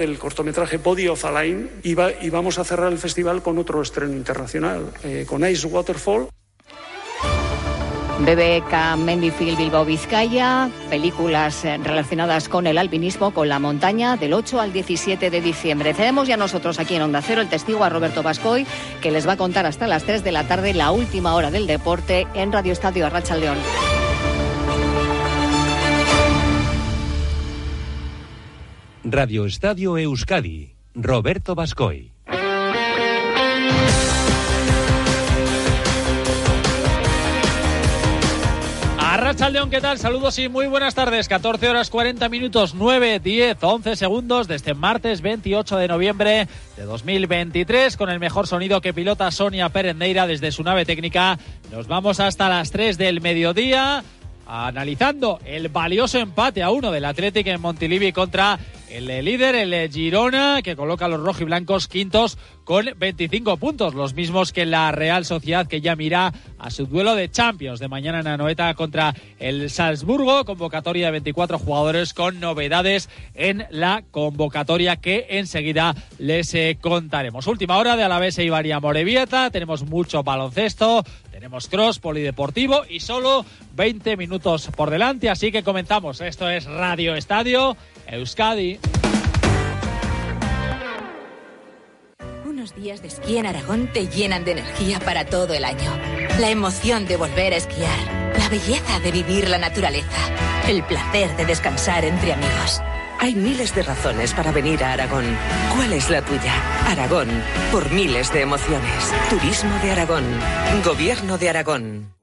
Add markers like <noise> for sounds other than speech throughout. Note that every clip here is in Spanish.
el cortometraje Body of a Line y, va, y vamos a cerrar el festival con otro estreno internacional, eh, con Ice Waterfall. BBK Mendifield Bilbao Vizcaya, películas eh, relacionadas con el alpinismo, con la montaña, del 8 al 17 de diciembre. Tenemos ya nosotros aquí en Onda Cero el testigo a Roberto Bascoy, que les va a contar hasta las 3 de la tarde la última hora del deporte en Radio Estadio Arracha León. Radio Estadio Euskadi, Roberto Bascoy. León, ¿qué tal? Saludos y muy buenas tardes. 14 horas 40 minutos, 9, 10, 11 segundos desde martes 28 de noviembre de 2023 con el mejor sonido que pilota Sonia Perendeira desde su nave técnica. Nos vamos hasta las 3 del mediodía analizando el valioso empate a uno del Atlético en Montilivi contra el líder, el Girona, que coloca a los rojiblancos quintos con 25 puntos, los mismos que la Real Sociedad, que ya mira a su duelo de Champions de mañana en Anoeta contra el Salzburgo, convocatoria de 24 jugadores con novedades en la convocatoria que enseguida les eh, contaremos. Última hora de Alavés e Ibaria Morevieta, tenemos mucho baloncesto, tenemos cross, polideportivo y solo 20 minutos por delante, así que comenzamos. Esto es Radio Estadio Euskadi. Unos días de esquí en Aragón te llenan de energía para todo el año. La emoción de volver a esquiar, la belleza de vivir la naturaleza, el placer de descansar entre amigos. Hay miles de razones para venir a Aragón. ¿Cuál es la tuya? Aragón, por miles de emociones. Turismo de Aragón. Gobierno de Aragón.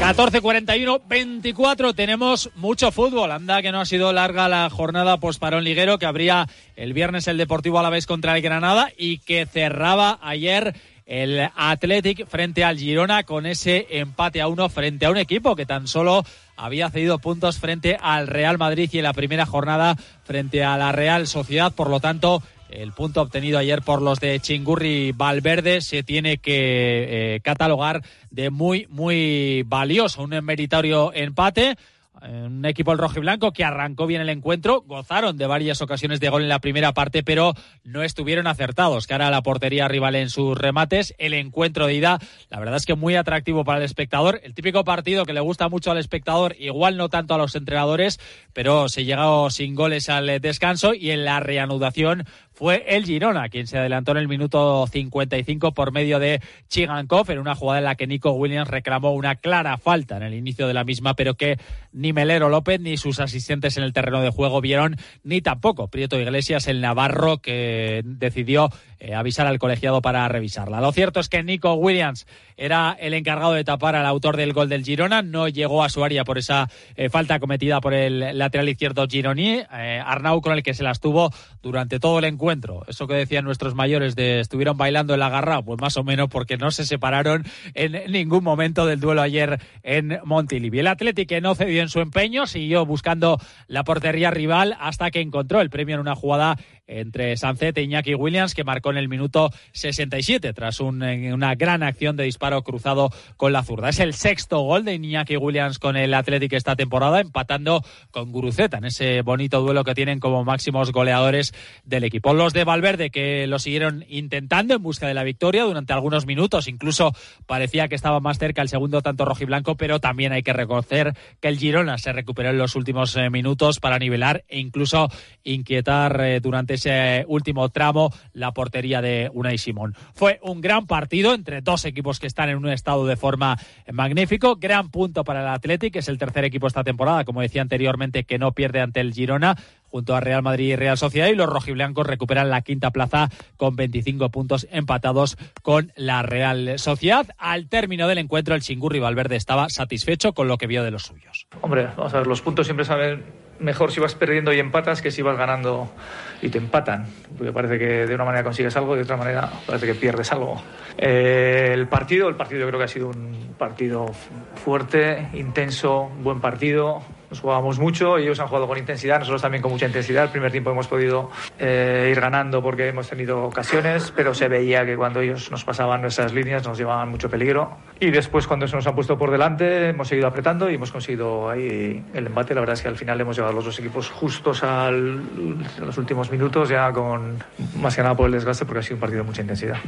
14.41, 24. Tenemos mucho fútbol. Anda que no ha sido larga la jornada parón liguero que abría el viernes el Deportivo a la vez contra el Granada y que cerraba ayer el Athletic frente al Girona con ese empate a uno frente a un equipo que tan solo había cedido puntos frente al Real Madrid y en la primera jornada frente a la Real Sociedad. Por lo tanto, el punto obtenido ayer por los de Chingurri Valverde se tiene que eh, catalogar de muy, muy valioso. Un meritorio empate un equipo el rojo y blanco que arrancó bien el encuentro, gozaron de varias ocasiones de gol en la primera parte, pero no estuvieron acertados cara a la portería rival en sus remates. El encuentro de ida, la verdad es que muy atractivo para el espectador. El típico partido que le gusta mucho al espectador, igual no tanto a los entrenadores, pero se llegó sin goles al descanso y en la reanudación fue el Girona quien se adelantó en el minuto 55 por medio de Chigankov en una jugada en la que Nico Williams reclamó una clara falta en el inicio de la misma, pero que ni Melero López ni sus asistentes en el terreno de juego vieron, ni tampoco Prieto Iglesias, el Navarro, que decidió eh, avisar al colegiado para revisarla. Lo cierto es que Nico Williams era el encargado de tapar al autor del gol del Girona, no llegó a su área por esa eh, falta cometida por el lateral izquierdo Gironi, eh, Arnau con el que se las tuvo durante todo el encuentro. Eso que decían nuestros mayores de estuvieron bailando en la garra, pues más o menos porque no se separaron en ningún momento del duelo ayer en Montilivi. El Atlético no cedió en su empeño, siguió buscando la portería rival hasta que encontró el premio en una jugada entre Sancet e Iñaki Williams, que marcó en el minuto 67 tras una gran acción de disparo cruzado con la zurda. Es el sexto gol de Iñaki Williams con el Atlético esta temporada, empatando con Guruceta en ese bonito duelo que tienen como máximos goleadores del equipo. Los de Valverde que lo siguieron intentando en busca de la victoria durante algunos minutos, incluso parecía que estaba más cerca el segundo tanto rojiblanco, pero también hay que reconocer que el Girona se recuperó en los últimos eh, minutos para nivelar e incluso inquietar eh, durante ese último tramo la portería de Unai Simón. Fue un gran partido entre dos equipos que están en un estado de forma magnífico. Gran punto para el Athletic, que es el tercer equipo esta temporada, como decía anteriormente, que no pierde ante el Girona junto a Real Madrid y Real Sociedad y los rojiblancos recuperan la quinta plaza con 25 puntos empatados con la Real Sociedad. Al término del encuentro el Chingurri Valverde estaba satisfecho con lo que vio de los suyos. Hombre, vamos a ver, los puntos siempre saben mejor si vas perdiendo y empatas que si vas ganando y te empatan. Porque parece que de una manera consigues algo y de otra manera parece que pierdes algo. Eh, el partido, el partido yo creo que ha sido un partido fuerte, intenso, buen partido. Nos jugábamos mucho, ellos han jugado con intensidad, nosotros también con mucha intensidad. El primer tiempo hemos podido eh, ir ganando porque hemos tenido ocasiones, pero se veía que cuando ellos nos pasaban nuestras líneas nos llevaban mucho peligro. Y después cuando se nos han puesto por delante hemos seguido apretando y hemos conseguido ahí el embate. La verdad es que al final hemos llevado los dos equipos justos al, a los últimos minutos, ya con más que nada por el desgaste porque ha sido un partido de mucha intensidad.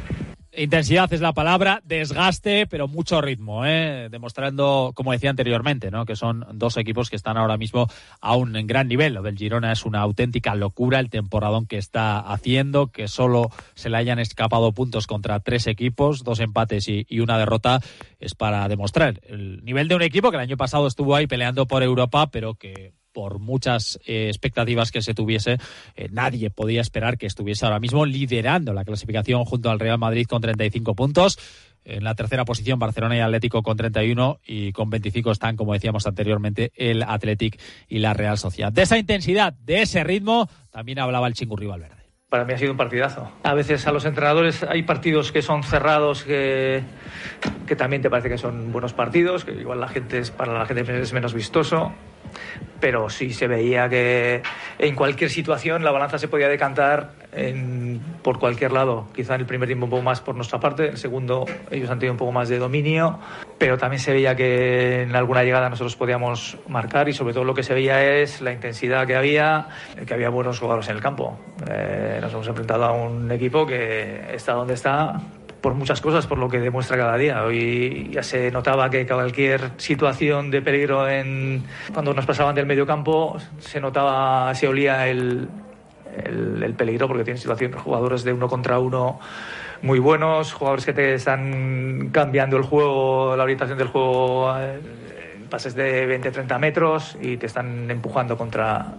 Intensidad es la palabra, desgaste, pero mucho ritmo, ¿eh? demostrando, como decía anteriormente, ¿no? que son dos equipos que están ahora mismo a un gran nivel. Lo del Girona es una auténtica locura, el temporadón que está haciendo, que solo se le hayan escapado puntos contra tres equipos, dos empates y, y una derrota, es para demostrar el nivel de un equipo que el año pasado estuvo ahí peleando por Europa, pero que por muchas eh, expectativas que se tuviese, eh, nadie podía esperar que estuviese ahora mismo liderando la clasificación junto al Real Madrid con 35 puntos. En la tercera posición, Barcelona y Atlético con 31 y con 25 están, como decíamos anteriormente, el Athletic y la Real Sociedad. De esa intensidad, de ese ritmo, también hablaba el Chingurri Valverde. Para mí ha sido un partidazo. A veces a los entrenadores hay partidos que son cerrados que, que también te parece que son buenos partidos, que igual la gente es, para la gente es menos vistoso pero sí se veía que en cualquier situación la balanza se podía decantar en, por cualquier lado. Quizá en el primer tiempo un poco más por nuestra parte, en el segundo ellos han tenido un poco más de dominio, pero también se veía que en alguna llegada nosotros podíamos marcar y sobre todo lo que se veía es la intensidad que había, que había buenos jugadores en el campo. Eh, nos hemos enfrentado a un equipo que está donde está por muchas cosas, por lo que demuestra cada día. Hoy ya se notaba que cualquier situación de peligro en, cuando nos pasaban del medio campo se notaba, se olía el, el, peligro porque tienen situaciones, jugadores de uno contra uno muy buenos, jugadores que te están cambiando el juego, la orientación del juego en pases de 20-30 metros y te están empujando contra,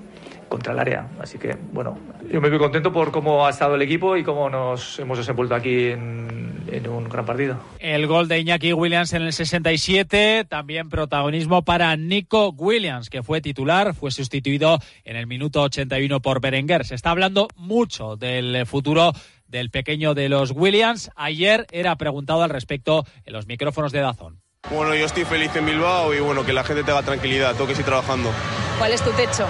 contra el área. Así que, bueno, yo me voy contento por cómo ha estado el equipo y cómo nos hemos desenvuelto aquí en, en, un gran partido. El gol de Iñaki Williams en el 67, también protagonismo para Nico Williams, que fue titular, fue sustituido en el minuto 81 por Berenguer. Se está hablando mucho del futuro del pequeño de los Williams. Ayer era preguntado al respecto en los micrófonos de Dazón. Bueno, yo estoy feliz en Bilbao y bueno, que la gente tenga tranquilidad, tengo que seguir trabajando. ¿Cuál es tu techo?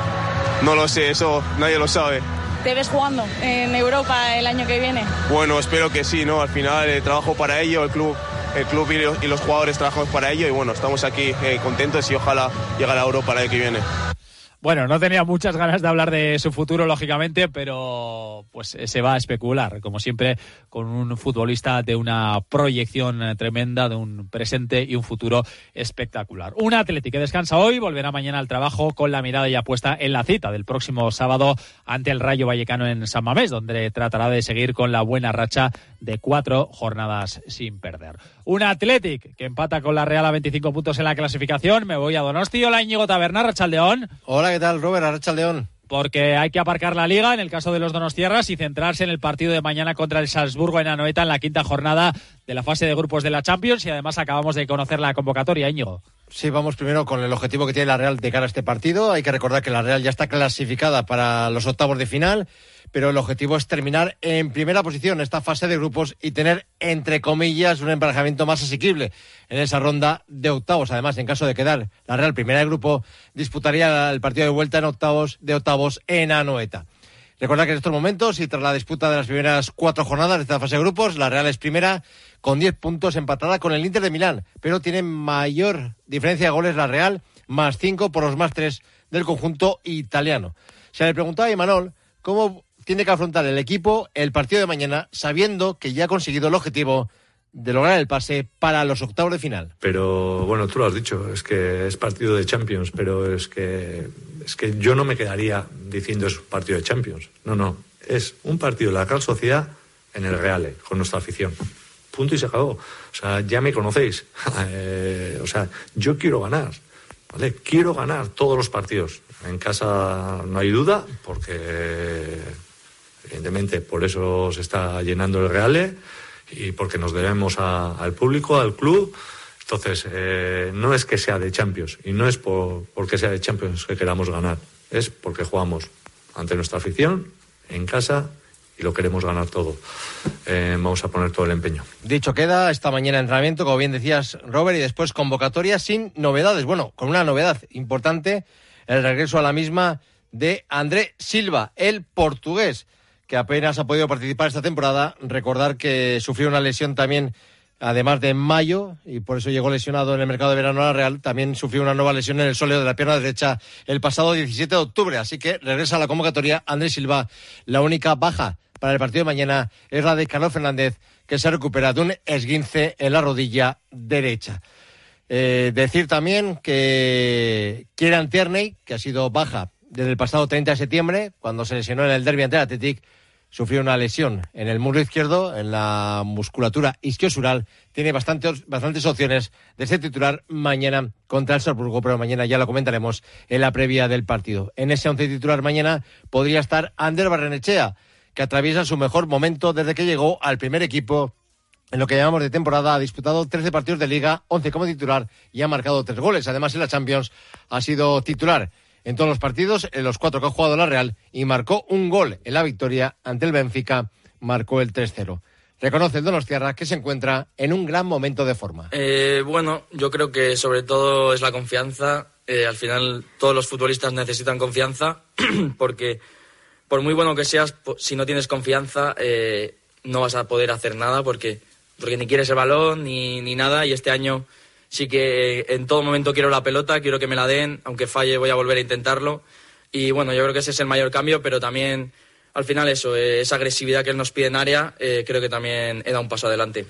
No lo sé, eso nadie lo sabe. ¿Te ves jugando en Europa el año que viene? Bueno, espero que sí, ¿no? Al final eh, trabajo para ello, el club, el club y los, jugadores trabajamos para ello y bueno, estamos aquí eh, contentos y ojalá llegue a Europa el año que viene. Bueno, no tenía muchas ganas de hablar de su futuro, lógicamente, pero pues se va a especular, como siempre, con un futbolista de una proyección tremenda, de un presente y un futuro espectacular. Un Atlético que descansa hoy, volverá mañana al trabajo con la mirada ya puesta en la cita del próximo sábado ante el Rayo Vallecano en San Mamés, donde tratará de seguir con la buena racha de cuatro jornadas sin perder. Un Athletic que empata con la Real a 25 puntos en la clasificación. Me voy a Donosti. Hola Íñigo Taberna, Rachaldeón. Hola, ¿qué tal, Robert? Rachaldeón porque hay que aparcar la liga en el caso de los Donostierras y centrarse en el partido de mañana contra el Salzburgo en Anoeta en la quinta jornada de la fase de grupos de la Champions y además acabamos de conocer la convocatoria, Íñigo. Sí, vamos primero con el objetivo que tiene la Real de cara a este partido. Hay que recordar que la Real ya está clasificada para los octavos de final pero el objetivo es terminar en primera posición esta fase de grupos y tener, entre comillas, un emparejamiento más asequible en esa ronda de octavos. Además, en caso de quedar la Real primera de grupo, disputaría el partido de vuelta en octavos de octavos en Anoeta. Recordad que en estos momentos y tras la disputa de las primeras cuatro jornadas de esta fase de grupos, la Real es primera con diez puntos empatada con el Inter de Milán, pero tiene mayor diferencia de goles la Real, más cinco por los más tres del conjunto italiano. Se le preguntaba a Imanol cómo tiene que afrontar el equipo el partido de mañana sabiendo que ya ha conseguido el objetivo de lograr el pase para los octavos de final. Pero bueno, tú lo has dicho, es que es partido de Champions, pero es que es que yo no me quedaría diciendo es un partido de Champions. No, no, es un partido de la Real Sociedad en el Real, con nuestra afición. Punto y se acabó. O sea, ya me conocéis. <laughs> Eh, o sea, yo quiero ganar. ¿Vale? Quiero ganar todos los partidos. En casa no hay duda, porque Evidentemente, por eso se está llenando el Reale y porque nos debemos al público, al club. Entonces, eh, no es que sea de Champions y no es por, porque sea de Champions que queramos ganar, es porque jugamos ante nuestra afición, en casa y lo queremos ganar todo. Eh, vamos a poner todo el empeño. Dicho queda, esta mañana entrenamiento, como bien decías, Robert, y después convocatoria sin novedades. Bueno, con una novedad importante el regreso a la misma de André Silva, el portugués, que apenas ha podido participar esta temporada. Recordar que sufrió una lesión también, además de en mayo, y por eso llegó lesionado en el mercado de verano a la Real, también sufrió una nueva lesión en el sóleo de la pierna derecha el pasado 17 de octubre. Así que regresa a la convocatoria André Silva. La única baja para el partido de mañana es la de Carlos Fernández, que se recupera de un esguince en la rodilla derecha. Eh, decir también que Kieran Tierney, que ha sido baja desde el pasado 30 de septiembre, cuando se lesionó en el derby ante el Athletic, sufrió una lesión en el muslo izquierdo, en la musculatura isquiosural. Tiene bastantes, bastantes opciones de ser titular mañana contra el Salzburgo, pero mañana ya lo comentaremos en la previa del partido. En ese once titular mañana podría estar Ander Barrenechea, que atraviesa su mejor momento desde que llegó al primer equipo en lo que llamamos de temporada, ha disputado 13 partidos de liga, 11 como titular y ha marcado tres goles. Además, en la Champions ha sido titular en todos los partidos, en los cuatro que ha jugado la Real, y marcó un gol en la victoria ante el Benfica, marcó el 3-0. Reconoce el Donostiarra que se encuentra en un gran momento de forma. Eh, bueno, yo creo que sobre todo es la confianza. Eh, al final todos los futbolistas necesitan confianza <clears throat> porque por muy bueno que seas, si no tienes confianza eh, no vas a poder hacer nada porque porque ni quieres el balón ni, ni nada y este año sí que en todo momento quiero la pelota, quiero que me la den, aunque falle voy a volver a intentarlo y bueno, yo creo que ese es el mayor cambio, pero también al final eso, eh, esa agresividad que él nos pide en área, eh, creo que también he dado un paso adelante.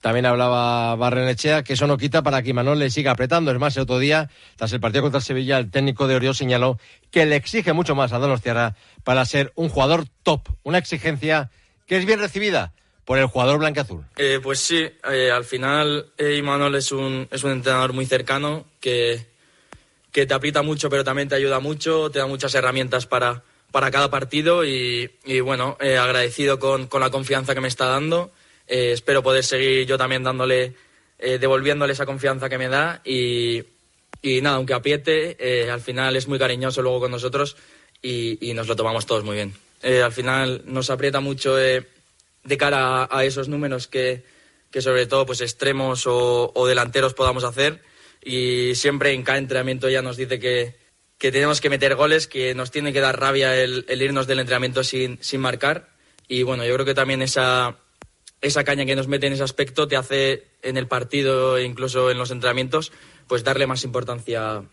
También hablaba Barrenechea que eso no quita para que Imanol le siga apretando. Es más, el otro día, tras el partido contra Sevilla, el técnico de Oriol señaló que le exige mucho más a Donostiarra para ser un jugador top. Una exigencia que es bien recibida por el jugador blanqueazul. Eh, pues sí, eh, al final eh, Imanol es un, es un entrenador muy cercano que, que te aprieta mucho pero también te ayuda mucho, te da muchas herramientas para, para cada partido y, y bueno, eh, agradecido con, con, la confianza que me está dando. Eh, espero poder seguir yo también dándole, eh, devolviéndole esa confianza que me da y, y nada, aunque apriete, al final es muy cariñoso luego con nosotros y, y nos lo tomamos todos muy bien. al final nos aprieta mucho de cara a, esos números que, que, sobre todo pues extremos o, o, delanteros podamos hacer. Y siempre en cada entrenamiento ya nos dice que, que tenemos que meter goles, que nos tiene que dar rabia el, el irnos del entrenamiento sin, sin, marcar. Y bueno, yo creo que también esa, esa caña que nos mete en ese aspecto te hace en el partido e incluso en los entrenamientos pues darle más importancia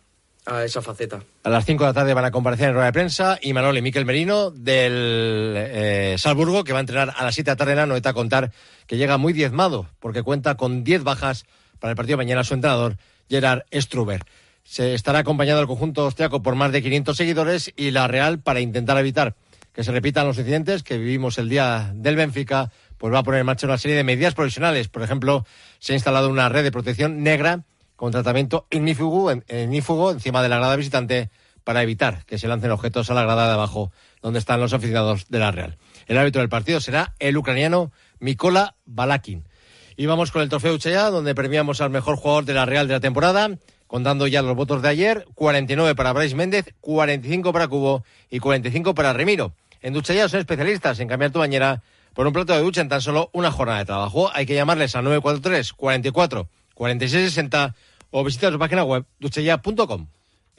a esa faceta. A las 5 de la tarde van a comparecer en rueda de prensa y Manol y Miquel Merino del eh, Salzburgo, que va a entrenar a las 7 de la tarde en a contar que llega muy diezmado, porque cuenta con 10 bajas para el partido de mañana su entrenador, Gerard Struber. Se estará acompañado el conjunto austriaco por más de 500 seguidores y la Real, para intentar evitar que se repitan los incidentes que vivimos el día del Benfica, pues va a poner en marcha una serie de medidas provisionales. Por ejemplo, se ha instalado una red de protección negra con tratamiento ignífugo, ignífugo encima de la grada visitante para evitar que se lancen objetos a la grada de abajo donde están los aficionados de la Real. El árbitro del partido será el ucraniano Mikola Balakin. Y vamos con el trofeo Uchaya, donde premiamos al mejor jugador de la Real de la temporada, contando ya los votos de ayer, 49 para Bryce Méndez, 45 para Cubo y 45 para Remiro. En Duchaya son especialistas en cambiar tu bañera por un plato de ducha en tan solo una jornada de trabajo. Hay que llamarles a 943 44 46 60 o visita su página web duchella.com.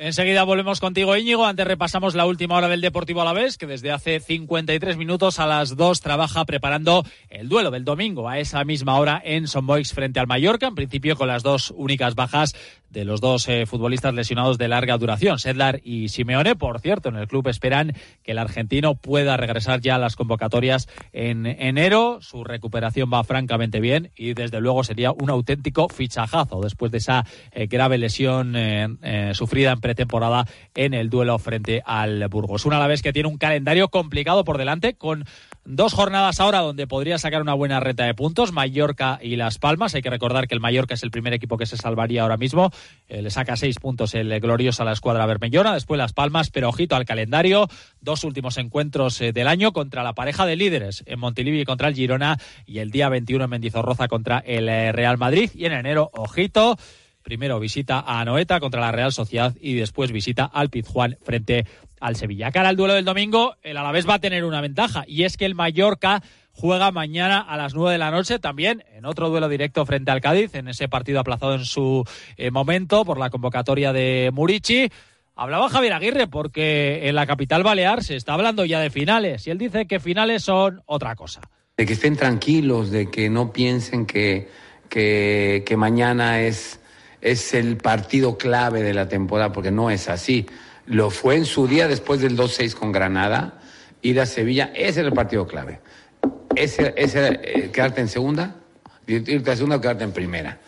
Enseguida volvemos contigo, Íñigo. Antes repasamos la última hora del Deportivo Alavés, que desde hace 53 minutos a las 2 trabaja preparando el duelo del domingo a esa misma hora en Son frente al Mallorca. En principio con las dos únicas bajas de los dos eh, futbolistas lesionados de larga duración, Sedlar y Simeone. Por cierto, en el club esperan que el argentino pueda regresar ya a las convocatorias en enero. Su recuperación va francamente bien y desde luego sería un auténtico fichajazo después de esa eh, grave lesión eh, sufrida en temporada en el duelo frente al Burgos. Una a la vez que tiene un calendario complicado por delante con dos jornadas ahora donde podría sacar una buena reta de puntos, Mallorca y Las Palmas. Hay que recordar que el Mallorca es el primer equipo que se salvaría ahora mismo. Eh, le saca seis puntos el glorioso a la escuadra bermellona, después Las Palmas, pero ojito al calendario. Dos últimos encuentros eh, del año contra la pareja de líderes en Montilivi contra el Girona y el día 21 en Mendizorroza contra el eh, Real Madrid. Y en enero, ojito, Primero visita a Anoeta contra la Real Sociedad y después visita al Pizjuán frente al Sevilla. Cara al duelo del domingo, el Alavés va a tener una ventaja y es que el Mallorca juega mañana a las 9 de la noche también en otro duelo directo frente al Cádiz, en ese partido aplazado en su eh, momento por la convocatoria de Murici. Hablaba Javier Aguirre porque en la capital balear se está hablando ya de finales y él dice que finales son otra cosa. De que estén tranquilos, de que no piensen que, que, que mañana es, es el partido clave de la temporada, porque no es así. Lo fue en su día después del 2-6 con Granada, ir a Sevilla, ese era el partido clave. Ese, ese eh, quedarte en segunda, irte a segunda o quedarte en primera.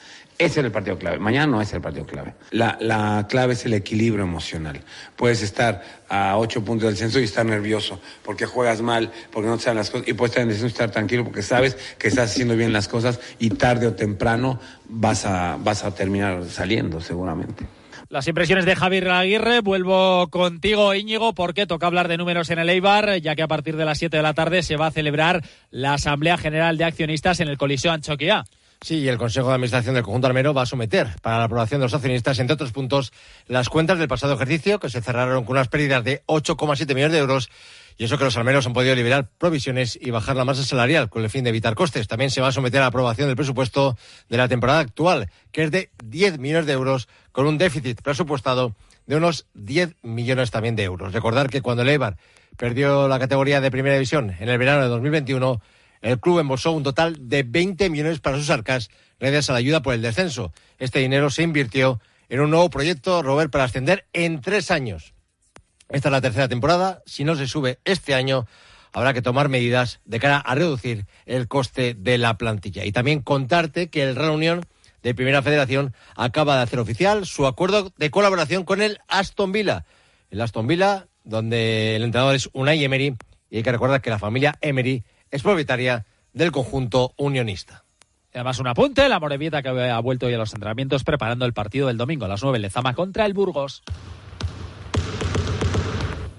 Ese es el partido clave. Mañana no es el partido clave. La, la, clave es el equilibrio emocional. Puedes estar a ocho puntos del censo y estar nervioso porque juegas mal, porque no te salen las cosas. Y puedes estar en el censo y estar tranquilo porque sabes que estás haciendo bien las cosas y tarde o temprano vas a, vas a terminar saliendo seguramente. Las impresiones de Javier Aguirre. Vuelvo contigo, Íñigo, porque toca hablar de números en el Eibar, ya que a partir de las 7 de la tarde se va a celebrar la Asamblea General de Accionistas en el Coliseo Anchoquia. Sí, y el Consejo de Administración del Conjunto Armero va a someter para la aprobación de los accionistas, entre otros puntos, las cuentas del pasado ejercicio, que se cerraron con unas pérdidas de 8,7 millones de euros. Y eso que los armeros han podido liberar provisiones y bajar la masa salarial con el fin de evitar costes. También se va a someter a la aprobación del presupuesto de la temporada actual, que es de 10 millones de euros, con un déficit presupuestado de unos 10 millones también de euros. Recordar que cuando el Eibar perdió la categoría de primera división en el verano de 2021, el club embolsó un total de 20 millones para sus arcas gracias a la ayuda por el descenso. Este dinero se invirtió en un nuevo proyecto, Robert, para ascender en tres años. Esta es la tercera temporada. Si no se sube este año, habrá que tomar medidas de cara a reducir el coste de la plantilla. Y también contarte que el Real de Primera Federación acaba de hacer oficial su acuerdo de colaboración con el Aston Villa. El Aston Villa, donde el entrenador es Unai Emery, y hay que recordar que la familia Emery es propietaria del conjunto unionista. Además, un apunte, la Morevieta que ha vuelto hoy a los entrenamientos preparando el partido del domingo a las 9 en Lezama contra el Burgos.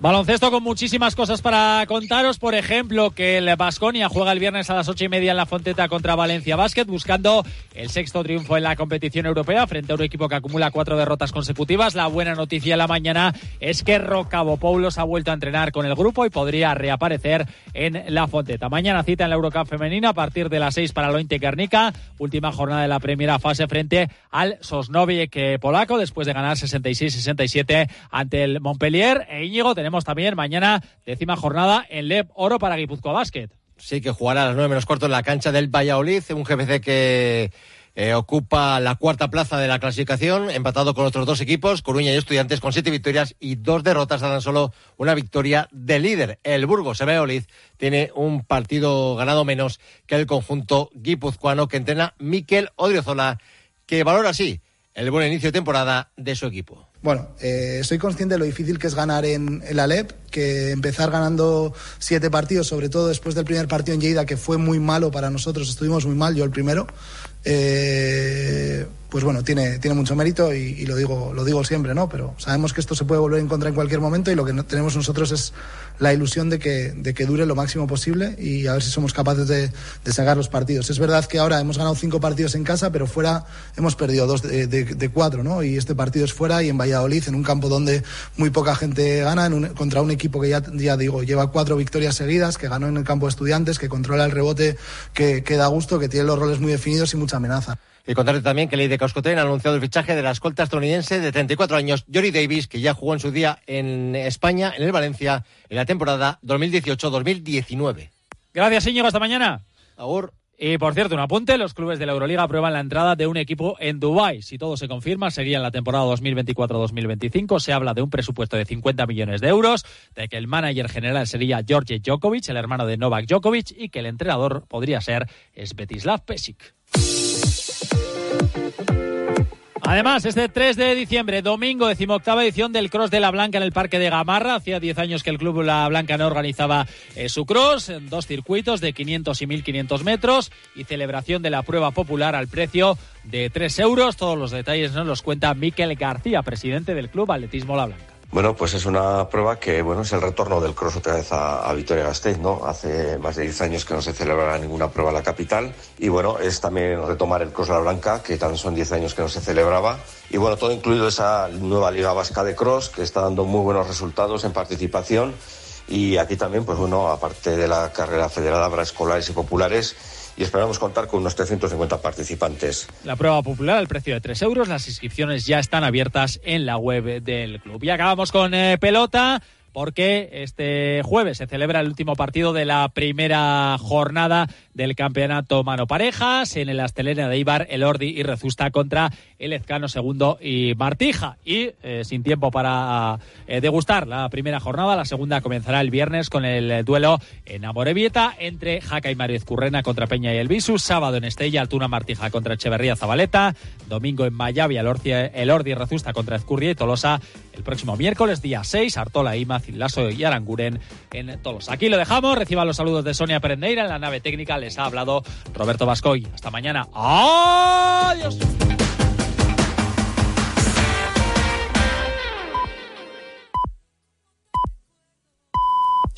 Baloncesto con muchísimas cosas para contaros. Por ejemplo, que el Basconia juega el viernes a las ocho y media en la Fonteta contra Valencia Basket, buscando el sexto triunfo en la competición europea frente a un equipo que acumula cuatro derrotas consecutivas. La buena noticia de la mañana es que Rocabo Paulos ha vuelto a entrenar con el grupo y podría reaparecer en la Fonteta. Mañana cita en la Eurocup femenina a partir de las seis para el Ointe Guernica. Última jornada de la primera fase frente al Sosnoviec polaco después de ganar 66-67 ante el Montpellier. E Íñigo, tenemos también mañana décima jornada en LEP Oro para Guipúzcoa Basket. Sí, que jugará a las nueve menos cuarto en la cancha del Valladolid, un GPC que eh, ocupa la cuarta plaza de la clasificación, empatado con otros dos equipos, Coruña y Estudiantes, con siete victorias y dos derrotas, dan solo una victoria de líder. El Burgos, el Valladolid, tiene un partido ganado menos que el conjunto guipuzcoano que entrena Miquel Odriozola, que valora así el buen inicio de temporada de su equipo. Bueno, eh, soy consciente de lo difícil que es ganar en el Alep, que empezar ganando siete partidos, sobre todo después del primer partido en Lleida, que fue muy malo para nosotros, estuvimos muy mal, yo el primero. Eh, pues bueno, tiene, tiene mucho mérito y, y, lo, digo, lo digo siempre, ¿no? Pero sabemos que esto se puede volver en contra en cualquier momento y lo que tenemos nosotros es la ilusión de que, de que dure lo máximo posible y a ver si somos capaces de, sacar los partidos. Es verdad que ahora hemos ganado cinco partidos en casa, pero fuera hemos perdido dos de, de, de cuatro, ¿no? Y este partido es fuera y en Valladolid, en un campo donde muy poca gente gana, en un, contra un equipo que ya, ya digo, lleva cuatro victorias seguidas, que ganó en el campo de estudiantes, que controla el rebote, que, que da gusto, que tiene los roles muy definidos y mucha amenaza. Y contarte también que Ley de Causcoten ha anunciado el fichaje de la escolta estadounidense de 34 años, Jory Davis, que ya jugó en su día en España, en el Valencia, en la temporada 2018-2019. Gracias, Íñigo. Hasta mañana. Ahora. Y por cierto, un apunte, los clubes de la Euroliga aprueban la entrada de un equipo en Dubái. Si todo se confirma, sería en la temporada 2024-2025. Se habla de un presupuesto de 50 millones de euros, de que el manager general sería George Djokovic, el hermano de Novak Djokovic, y que el entrenador podría ser Svetislav Pesic. Además, este 3 de diciembre, domingo, decimoctava edición del Cross de la Blanca en el Parque de Gamarra. Hacía 10 años que el Club La Blanca no organizaba eh, su cross en dos circuitos de 500 y 1500 metros y celebración de la prueba popular al precio de 3 euros. Todos los detalles nos los cuenta Miquel García, presidente del Club Atletismo La Blanca. Bueno, pues es una prueba que, bueno, es el retorno del cross otra vez a, a Vitoria-Gasteiz, ¿no? Hace más de 10 años que no se celebraba ninguna prueba en la capital. Y, bueno, es también retomar el cross la blanca, que también son 10 años que no se celebraba. Y, bueno, todo incluido esa nueva Liga Vasca de Cross que está dando muy buenos resultados en participación. Y aquí también, pues bueno, aparte de la carrera federada, habrá escolares y populares y esperamos contar con unos 350 participantes. La prueba popular al precio de 3 euros. Las inscripciones ya están abiertas en la web del club. Y acabamos con eh, pelota porque este jueves se celebra el último partido de la primera jornada del campeonato mano parejas en el Astelena de Ibar, el Ordi y Rezusta contra el Ezcano segundo y Martija. Y eh, sin tiempo para eh, degustar la primera jornada, la segunda comenzará el viernes con el duelo en Amorebieta entre Jaca y Mario Ezcurrena contra Peña y el Visu, sábado en Estella, Altuna Martija contra Echeverría Zabaleta, domingo en Mayavia, el Ordi, el Ordi y Rezusta contra Ezcurria y Tolosa el próximo miércoles, día 6, Artola, Ima, Lasso y Aranguren en Tolosa. Aquí lo dejamos, reciban los saludos de Sonia Perendeira en la nave técnica les ha hablado Roberto Vascoy. Hasta mañana. Adiós.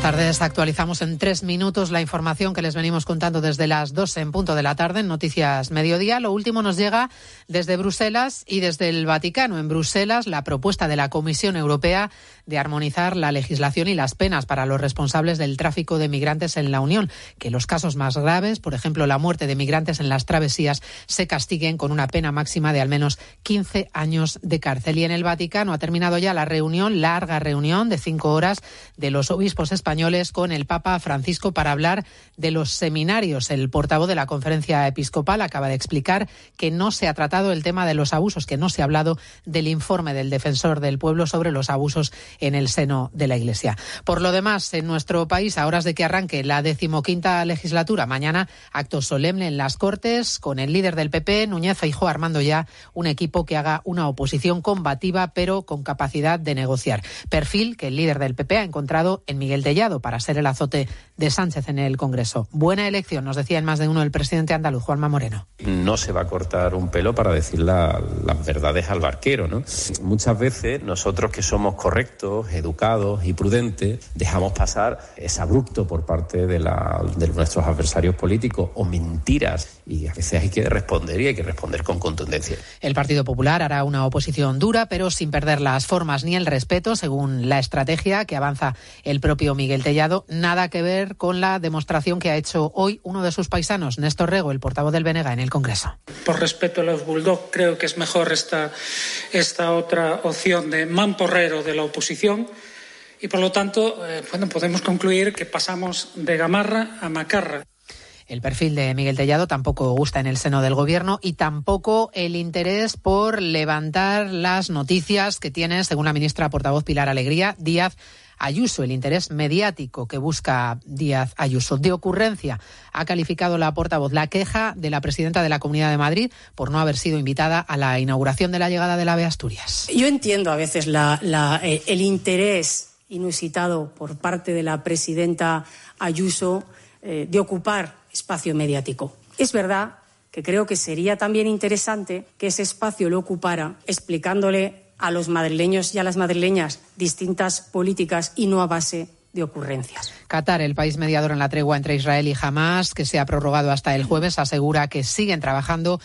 Buenas tardes. Actualizamos en tres minutos la información que les venimos contando desde las 12 en punto de la tarde en Noticias Mediodía. Lo último nos llega desde Bruselas y desde el Vaticano. En Bruselas, la propuesta de la Comisión Europea de armonizar la legislación y las penas para los responsables del tráfico de migrantes en la Unión. Que los casos más graves, por ejemplo, la muerte de migrantes en las travesías, se castiguen con una pena máxima de al menos 15 años de cárcel. Y en el Vaticano ha terminado ya la reunión, larga reunión de cinco horas de los obispos españoles con el Papa Francisco para hablar de los seminarios. El portavoz de la conferencia episcopal acaba de explicar que no se ha tratado el tema de los abusos, que no se ha hablado del informe del defensor del pueblo sobre los abusos en el seno de la Iglesia. Por lo demás, en nuestro país, a horas de que arranque la decimoquinta legislatura, mañana acto solemne en las Cortes con el líder del PP, Núñez Feijóo, armando ya un equipo que haga una oposición combativa, pero con capacidad de negociar. Perfil que el líder del PP ha encontrado en Miguel Para ser el azote de Sánchez en el Congreso. Buena elección, nos decía en más de uno el presidente andaluz, Juanma Moreno. No se va a cortar un pelo para decir la, las verdades al barquero, ¿no? Muchas veces nosotros que somos correctos, educados y prudentes, dejamos pasar es abrupto por parte de, la, de nuestros adversarios políticos o mentiras y a veces hay que responder y hay que responder con contundencia. El Partido Popular hará una oposición dura, pero sin perder las formas ni el respeto, según la estrategia que avanza el propio Miguel Tellado. Nada que con la demostración que ha hecho hoy uno de sus paisanos, Néstor Rego, el portavoz del Benega, en el Congreso. Por respeto a los Bulldog, creo que es mejor esta, esta otra opción de mamporrero de la oposición. Y por lo tanto, eh, bueno, podemos concluir que pasamos de gamarra a macarra. El perfil de Miguel Tellado tampoco gusta en el seno del gobierno y tampoco el interés por levantar las noticias que tiene, según la ministra portavoz Pilar Alegría, Díaz Ayuso, el interés mediático que busca Díaz Ayuso. De ocurrencia ha calificado la portavoz la queja de la presidenta de la Comunidad de Madrid por no haber sido invitada a la inauguración de la llegada del AVE Asturias. Yo entiendo a veces la, eh, el interés inusitado por parte de la presidenta Ayuso eh, de ocupar espacio mediático. Es verdad que creo que sería también interesante que ese espacio lo ocupara explicándole a los madrileños y a las madrileñas distintas políticas y no a base de ocurrencias. Qatar, el país mediador en la tregua entre Israel y Hamas, que se ha prorrogado hasta el jueves, asegura que siguen trabajando